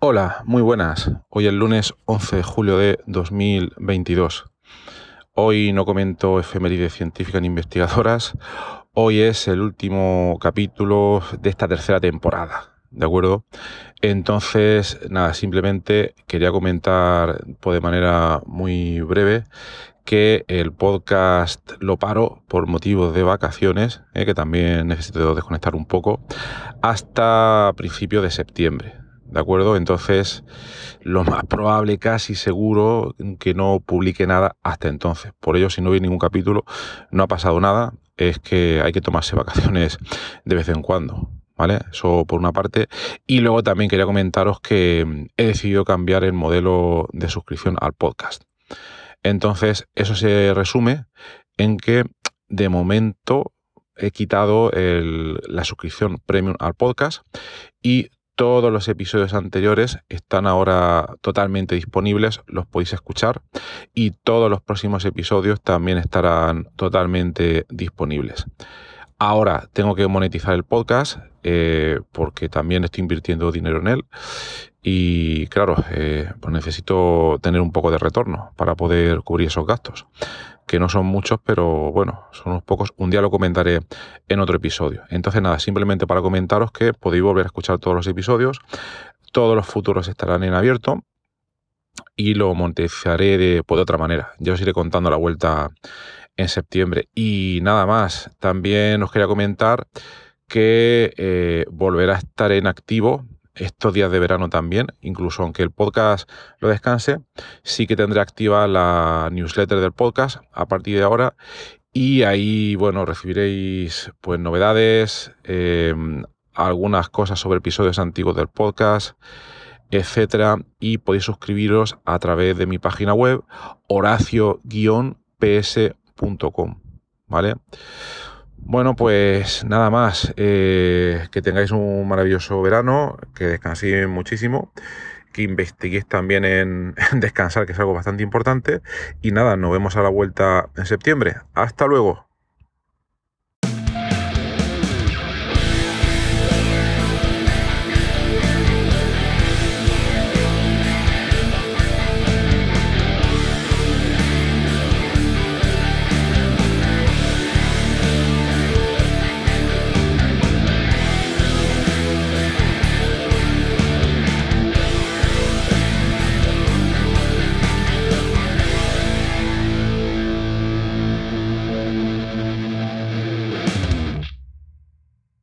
Hola, muy buenas. Hoy es lunes 11 de julio de 2022. Hoy no comento efemérides científicas ni investigadoras. Hoy es el último capítulo de esta tercera temporada. ¿De acuerdo? Entonces, nada, simplemente quería comentar pues, de manera muy breve que el podcast lo paro por motivos de vacaciones, eh, que también necesito desconectar un poco, hasta principios de septiembre. ¿De acuerdo? Entonces, lo más probable, casi seguro, que no publique nada hasta entonces. Por ello, si no vi ningún capítulo, no ha pasado nada, es que hay que tomarse vacaciones de vez en cuando. ¿Vale? Eso por una parte. Y luego también quería comentaros que he decidido cambiar el modelo de suscripción al podcast. Entonces, eso se resume en que de momento he quitado la suscripción premium al podcast y todos los episodios anteriores están ahora totalmente disponibles, los podéis escuchar y todos los próximos episodios también estarán totalmente disponibles. Ahora tengo que monetizar el podcast eh, porque también estoy invirtiendo dinero en él y claro, eh, pues necesito tener un poco de retorno para poder cubrir esos gastos que no son muchos, pero bueno, son unos pocos. Un día lo comentaré en otro episodio. Entonces nada, simplemente para comentaros que podéis volver a escuchar todos los episodios. Todos los futuros estarán en abierto y lo monetizaré de, pues, de otra manera. Ya os iré contando la vuelta en septiembre. Y nada más, también os quería comentar que eh, volverá a estar en activo estos días de verano también, incluso aunque el podcast lo descanse, sí que tendré activa la newsletter del podcast a partir de ahora y ahí, bueno, recibiréis pues novedades, em, algunas cosas sobre episodios antiguos del podcast, etcétera, y podéis suscribiros a través de mi página web horacio-ps.com, ¿vale? Bueno, pues nada más. Eh, que tengáis un maravilloso verano, que descanséis muchísimo, que investiguéis también en, en descansar, que es algo bastante importante. Y nada, nos vemos a la vuelta en septiembre. Hasta luego.